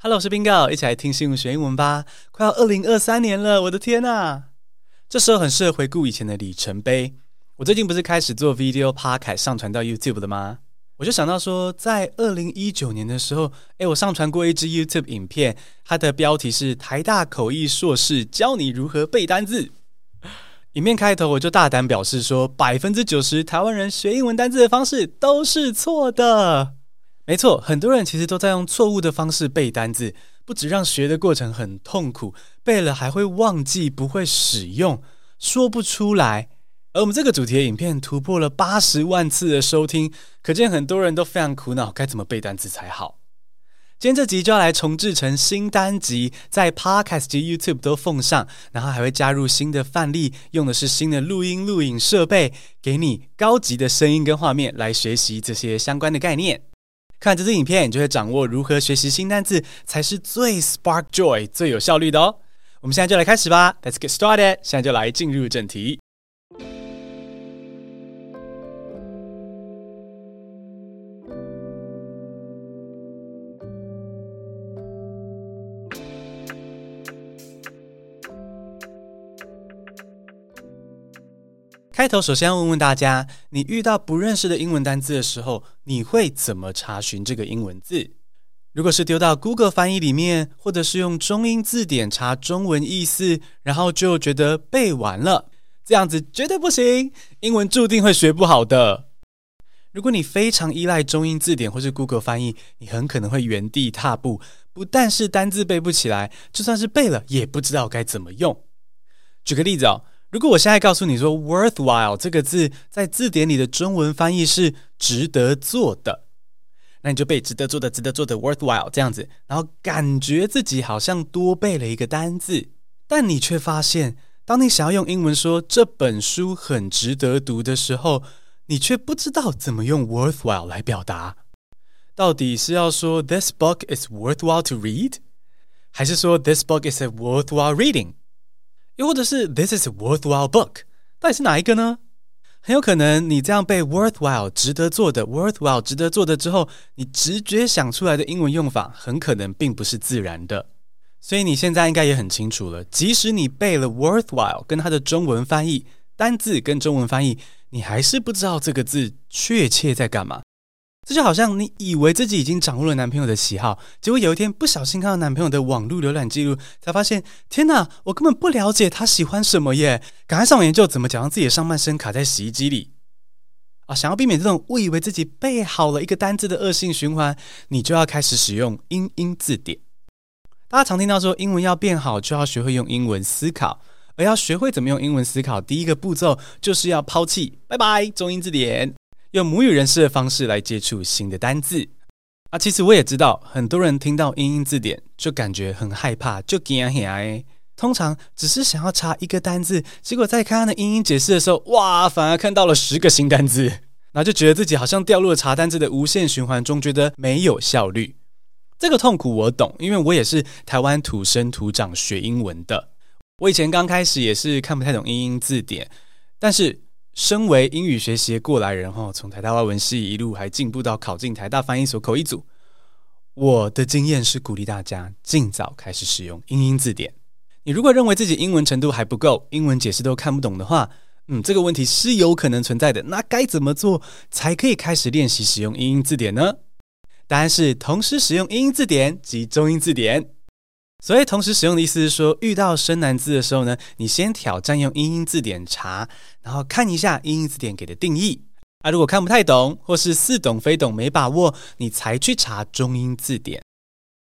Hello，我是 Bingo，一起来听新闻学英文吧。快要二零二三年了，我的天呐！这时候很适合回顾以前的里程碑。我最近不是开始做 video podcast 上传到 YouTube 了吗？我就想到说，在二零一九年的时候，诶，我上传过一支 YouTube 影片，它的标题是“台大口译硕士教你如何背单字”。影片开头我就大胆表示说，百分之九十台湾人学英文单字的方式都是错的。没错，很多人其实都在用错误的方式背单字，不止让学的过程很痛苦，背了还会忘记，不会使用，说不出来。而我们这个主题的影片突破了八十万次的收听，可见很多人都非常苦恼，该怎么背单字才好。今天这集就要来重制成新单集，在 Podcast 及 YouTube 都奉上，然后还会加入新的范例，用的是新的录音录影设备，给你高级的声音跟画面来学习这些相关的概念。看这支影片，你就会掌握如何学习新单词才是最 spark joy、最有效率的哦。我们现在就来开始吧，Let's get started。现在就来进入正题。开头首先要问问大家，你遇到不认识的英文单字的时候，你会怎么查询这个英文字？如果是丢到 Google 翻译里面，或者是用中英字典查中文意思，然后就觉得背完了，这样子绝对不行，英文注定会学不好的。如果你非常依赖中英字典或是 Google 翻译，你很可能会原地踏步，不但是单字背不起来，就算是背了，也不知道该怎么用。举个例子哦。如果我现在告诉你说 “worthwhile” 这个字在字典里的中文翻译是“值得做的”，那你就背“值得做的”“值得做的 ”“worthwhile” 这样子，然后感觉自己好像多背了一个单字，但你却发现，当你想要用英文说这本书很值得读的时候，你却不知道怎么用 “worthwhile” 来表达。到底是要说 “This book is worthwhile to read”，还是说 “This book is a worthwhile reading”？又或者是 This is a worthwhile book，到底是哪一个呢？很有可能你这样背 worthwhile 值得做的 worthwhile 值得做的之后，你直觉想出来的英文用法很可能并不是自然的。所以你现在应该也很清楚了，即使你背了 worthwhile 跟它的中文翻译单字跟中文翻译，你还是不知道这个字确切在干嘛。这就好像你以为自己已经掌握了男朋友的喜好，结果有一天不小心看到男朋友的网络浏览记录，才发现天哪，我根本不了解他喜欢什么耶！赶快上网研究怎么讲让自己的上半身卡在洗衣机里啊！想要避免这种误以为自己背好了一个单字的恶性循环，你就要开始使用英英字典。大家常听到说，英文要变好，就要学会用英文思考，而要学会怎么用英文思考，第一个步骤就是要抛弃拜拜中英字典。用母语人士的方式来接触新的单字啊！其实我也知道，很多人听到英英字典就感觉很害怕，就惊吓。通常只是想要查一个单字，结果在看他的英英解释的时候，哇，反而看到了十个新单字，然后就觉得自己好像掉入了查单字的无限循环中，觉得没有效率。这个痛苦我懂，因为我也是台湾土生土长学英文的。我以前刚开始也是看不太懂英英字典，但是。身为英语学习过来人哈，从台大外文系一路还进步到考进台大翻译所口译组，我的经验是鼓励大家尽早开始使用英英字典。你如果认为自己英文程度还不够，英文解释都看不懂的话，嗯，这个问题是有可能存在的。那该怎么做才可以开始练习使用英英字典呢？答案是同时使用英英字典及中英字典。所以同时使用的意思是说，遇到生难字的时候呢，你先挑战用英英字典查，然后看一下英英字典给的定义。啊，如果看不太懂，或是似懂非懂没把握，你才去查中英字典。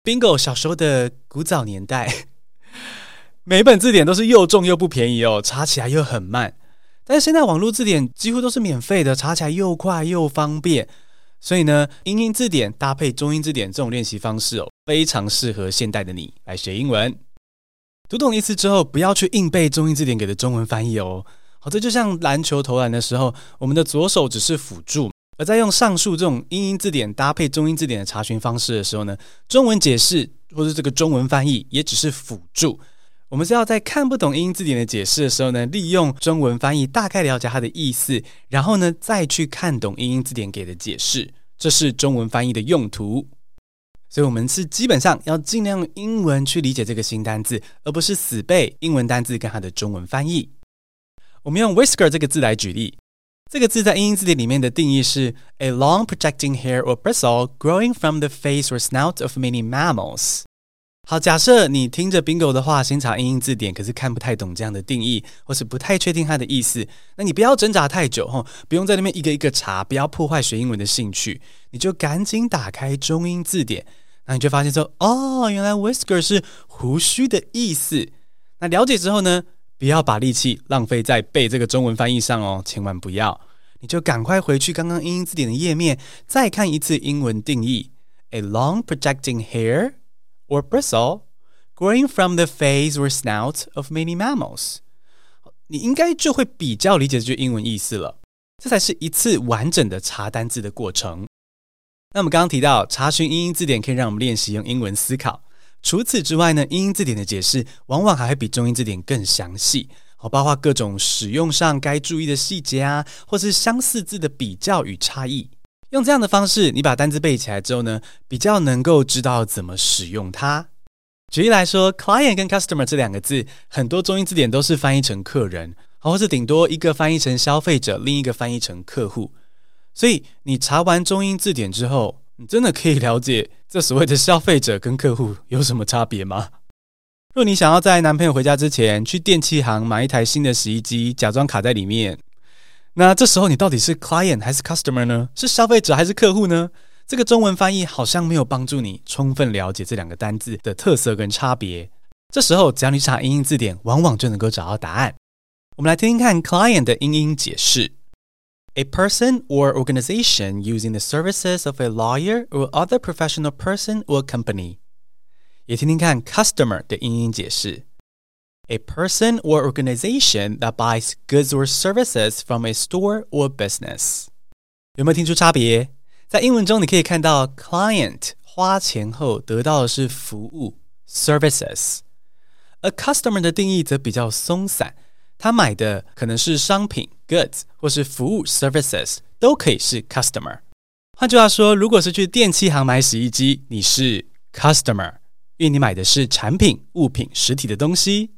Bingo 小时候的古早年代，每本字典都是又重又不便宜哦，查起来又很慢。但是现在网络字典几乎都是免费的，查起来又快又方便。所以呢，英英字典搭配中英字典这种练习方式哦，非常适合现代的你来学英文。读懂意思之后，不要去硬背中英字典给的中文翻译哦。好，这就像篮球投篮的时候，我们的左手只是辅助，而在用上述这种英英字典搭配中英字典的查询方式的时候呢，中文解释或是这个中文翻译也只是辅助。我们是要在看不懂英英字典的解释的时候呢，利用中文翻译大概了解它的意思，然后呢再去看懂英英字典给的解释，这是中文翻译的用途。所以我们是基本上要尽量用英文去理解这个新单字，而不是死背英文单字跟它的中文翻译。我们用 whisker 这个字来举例，这个字在英英字典里面的定义是 a long projecting hair or bristle growing from the face or snout of many mammals。好，假设你听着 Bingo 的话，先查英英字典，可是看不太懂这样的定义，或是不太确定它的意思，那你不要挣扎太久哈，不用在那边一个一个查，不要破坏学英文的兴趣，你就赶紧打开中英字典，那你就发现说，哦，原来 whisker 是胡须的意思。那了解之后呢，不要把力气浪费在背这个中文翻译上哦，千万不要，你就赶快回去刚刚英英字典的页面，再看一次英文定义：a long projecting hair。Or bristle growing from the face or snout of many mammals，你应该就会比较理解这句英文意思了。这才是一次完整的查单字的过程。那我们刚刚提到，查询英英字典可以让我们练习用英文思考。除此之外呢，英英字典的解释往往还会比中英字典更详细，好，包括各种使用上该注意的细节啊，或是相似字的比较与差异。用这样的方式，你把单字背起来之后呢，比较能够知道怎么使用它。举例来说，client 跟 customer 这两个字，很多中英字典都是翻译成客人，或是顶多一个翻译成消费者，另一个翻译成客户。所以你查完中英字典之后，你真的可以了解这所谓的消费者跟客户有什么差别吗？若你想要在男朋友回家之前去电器行买一台新的洗衣机，假装卡在里面。那这时候你到底是 client 还是 customer 呢？是消费者还是客户呢？这个中文翻译好像没有帮助你充分了解这两个单字的特色跟差别。这时候只要你查英英字典，往往就能够找到答案。我们来听听看 client 的英英解释：A person or organization using the services of a lawyer or other professional person or company。也听听看 customer 的英英解释。A person or organization that buys goods or services from a store or business。有没有听出差别？在英文中，你可以看到 client 花钱后得到的是服务 services，而 customer 的定义则比较松散，他买的可能是商品 goods 或是服务 services，都可以是 customer。换句话说，如果是去电器行买洗衣机，你是 customer，因为你买的是产品、物品、实体的东西。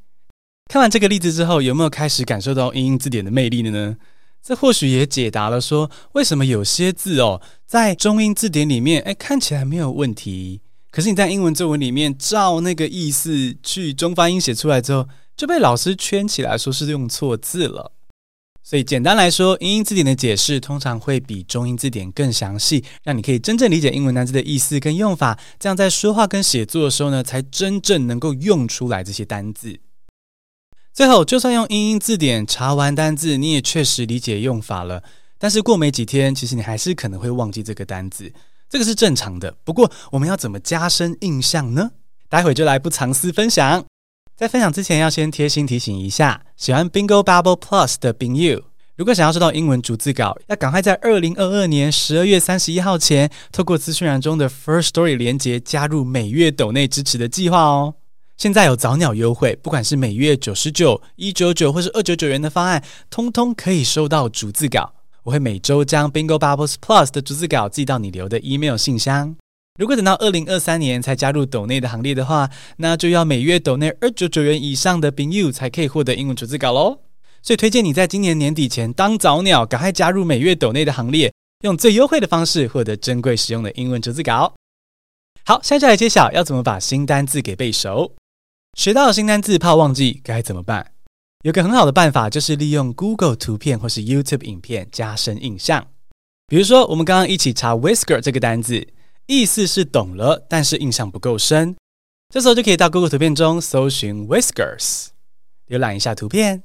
看完这个例子之后，有没有开始感受到英英字典的魅力了呢？这或许也解答了说，为什么有些字哦，在中英字典里面，哎，看起来没有问题，可是你在英文作文里面照那个意思去中发音写出来之后，就被老师圈起来，说是用错字了。所以简单来说，英英字典的解释通常会比中英字典更详细，让你可以真正理解英文单词的意思跟用法，这样在说话跟写作的时候呢，才真正能够用出来这些单字。最后，就算用英英字典查完单字，你也确实理解用法了。但是过没几天，其实你还是可能会忘记这个单字，这个是正常的。不过，我们要怎么加深印象呢？待会就来不藏私分享。在分享之前，要先贴心提醒一下，喜欢 Bingo Bubble Plus 的朋友，如果想要收到英文逐字稿，要赶快在二零二二年十二月三十一号前，透过资讯栏中的 First Story 连结加入每月抖内支持的计划哦。现在有早鸟优惠，不管是每月九十九、一九九或是二九九元的方案，通通可以收到逐字稿。我会每周将 Bingo Bubbles Plus 的逐字稿寄到你留的 email 信箱。如果等到二零二三年才加入抖内的行列的话，那就要每月抖内二九九元以上的 Bing You 才可以获得英文逐字稿喽。所以推荐你在今年年底前当早鸟，赶快加入每月抖内的行列，用最优惠的方式获得珍贵实用的英文逐字稿。好，现在来揭晓要怎么把新单字给背熟。学到的新单字怕忘记该怎么办？有个很好的办法，就是利用 Google 图片或是 YouTube 影片加深印象。比如说，我们刚刚一起查 whisker 这个单字，意思是懂了，但是印象不够深。这时候就可以到 Google 图片中搜寻 whiskers，浏览一下图片。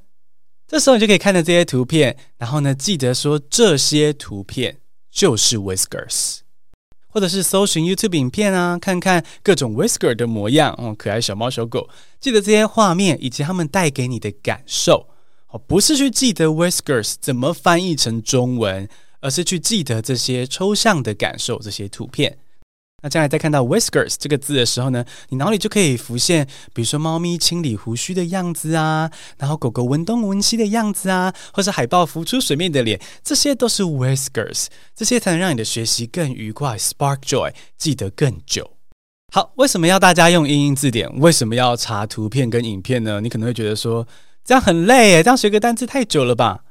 这时候你就可以看到这些图片，然后呢，记得说这些图片就是 whiskers。或者是搜寻 YouTube 影片啊，看看各种 whisker 的模样，哦，可爱小猫小狗。记得这些画面以及他们带给你的感受，哦，不是去记得 whiskers 怎么翻译成中文，而是去记得这些抽象的感受，这些图片。那将来在看到 whiskers 这个字的时候呢，你脑里就可以浮现，比如说猫咪清理胡须的样子啊，然后狗狗闻东闻西的样子啊，或是海豹浮出水面的脸，这些都是 whiskers，这些才能让你的学习更愉快，spark joy，记得更久。好，为什么要大家用英英字典？为什么要查图片跟影片呢？你可能会觉得说，这样很累耶，这样学个单字太久了吧？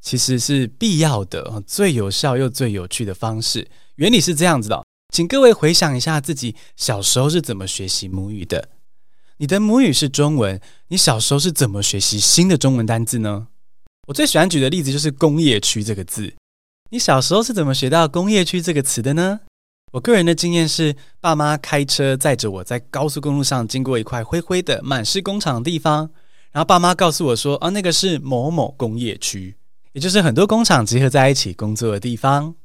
其实是必要的，最有效又最有趣的方式。原理是这样子的，请各位回想一下自己小时候是怎么学习母语的。你的母语是中文，你小时候是怎么学习新的中文单字呢？我最喜欢举的例子就是“工业区”这个字。你小时候是怎么学到“工业区”这个词的呢？我个人的经验是，爸妈开车载着我在高速公路上经过一块灰灰的满是工厂的地方，然后爸妈告诉我说：“啊，那个是某某工业区，也就是很多工厂集合在一起工作的地方。”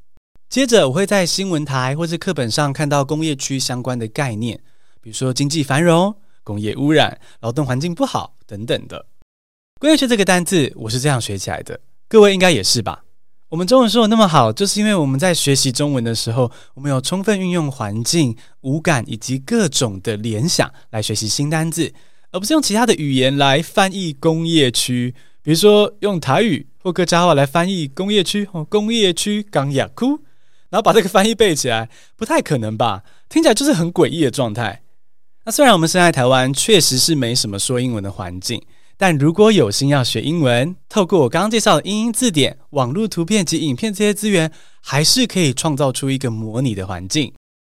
接着我会在新闻台或是课本上看到工业区相关的概念，比如说经济繁荣、工业污染、劳动环境不好等等的。工业区这个单字我是这样学起来的，各位应该也是吧？我们中文说的那么好，就是因为我们在学习中文的时候，我们有充分运用环境、五感以及各种的联想来学习新单字，而不是用其他的语言来翻译工业区。比如说用台语或客家话来翻译工业区，哦，工业区港雅窟，然后把这个翻译背起来，不太可能吧？听起来就是很诡异的状态。那虽然我们身在台湾，确实是没什么说英文的环境。但如果有心要学英文，透过我刚刚介绍的英英字典、网络图片及影片这些资源，还是可以创造出一个模拟的环境。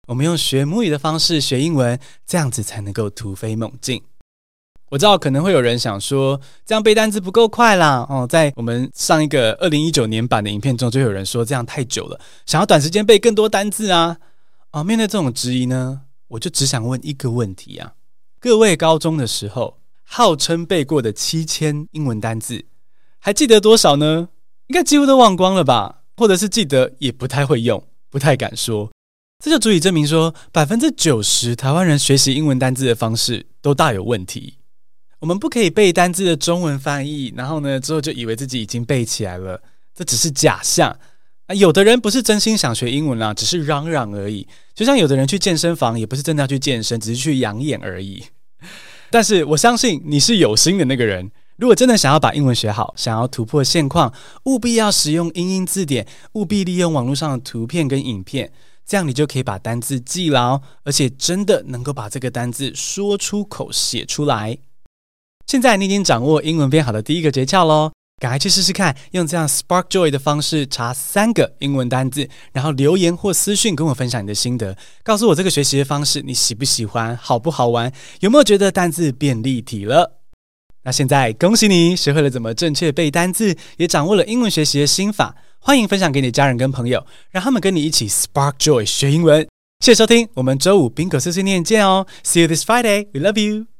我们用学母语的方式学英文，这样子才能够突飞猛进。我知道可能会有人想说，这样背单字不够快啦。哦，在我们上一个二零一九年版的影片中，就有人说这样太久了，想要短时间背更多单字啊。哦，面对这种质疑呢，我就只想问一个问题啊：各位高中的时候，号称背过的七千英文单字，还记得多少呢？应该几乎都忘光了吧？或者是记得也不太会用，不太敢说。这就足以证明说，百分之九十台湾人学习英文单字的方式都大有问题。我们不可以背单字的中文翻译，然后呢，之后就以为自己已经背起来了，这只是假象。啊，有的人不是真心想学英文啦，只是嚷嚷而已。就像有的人去健身房，也不是真的要去健身，只是去养眼而已。但是我相信你是有心的那个人。如果真的想要把英文学好，想要突破现况，务必要使用英英字典，务必利用网络上的图片跟影片，这样你就可以把单字记牢，而且真的能够把这个单字说出口、写出来。现在你已经掌握英文变好的第一个诀窍喽。赶快去试试看，用这样 Spark Joy 的方式查三个英文单字，然后留言或私讯跟我分享你的心得，告诉我这个学习的方式你喜不喜欢，好不好玩，有没有觉得单字变立体了？那现在恭喜你学会了怎么正确背单字，也掌握了英文学习的心法，欢迎分享给你家人跟朋友，让他们跟你一起 Spark Joy 学英文。谢谢收听，我们周五宾狗碎碎念见哦，See you this Friday, we love you.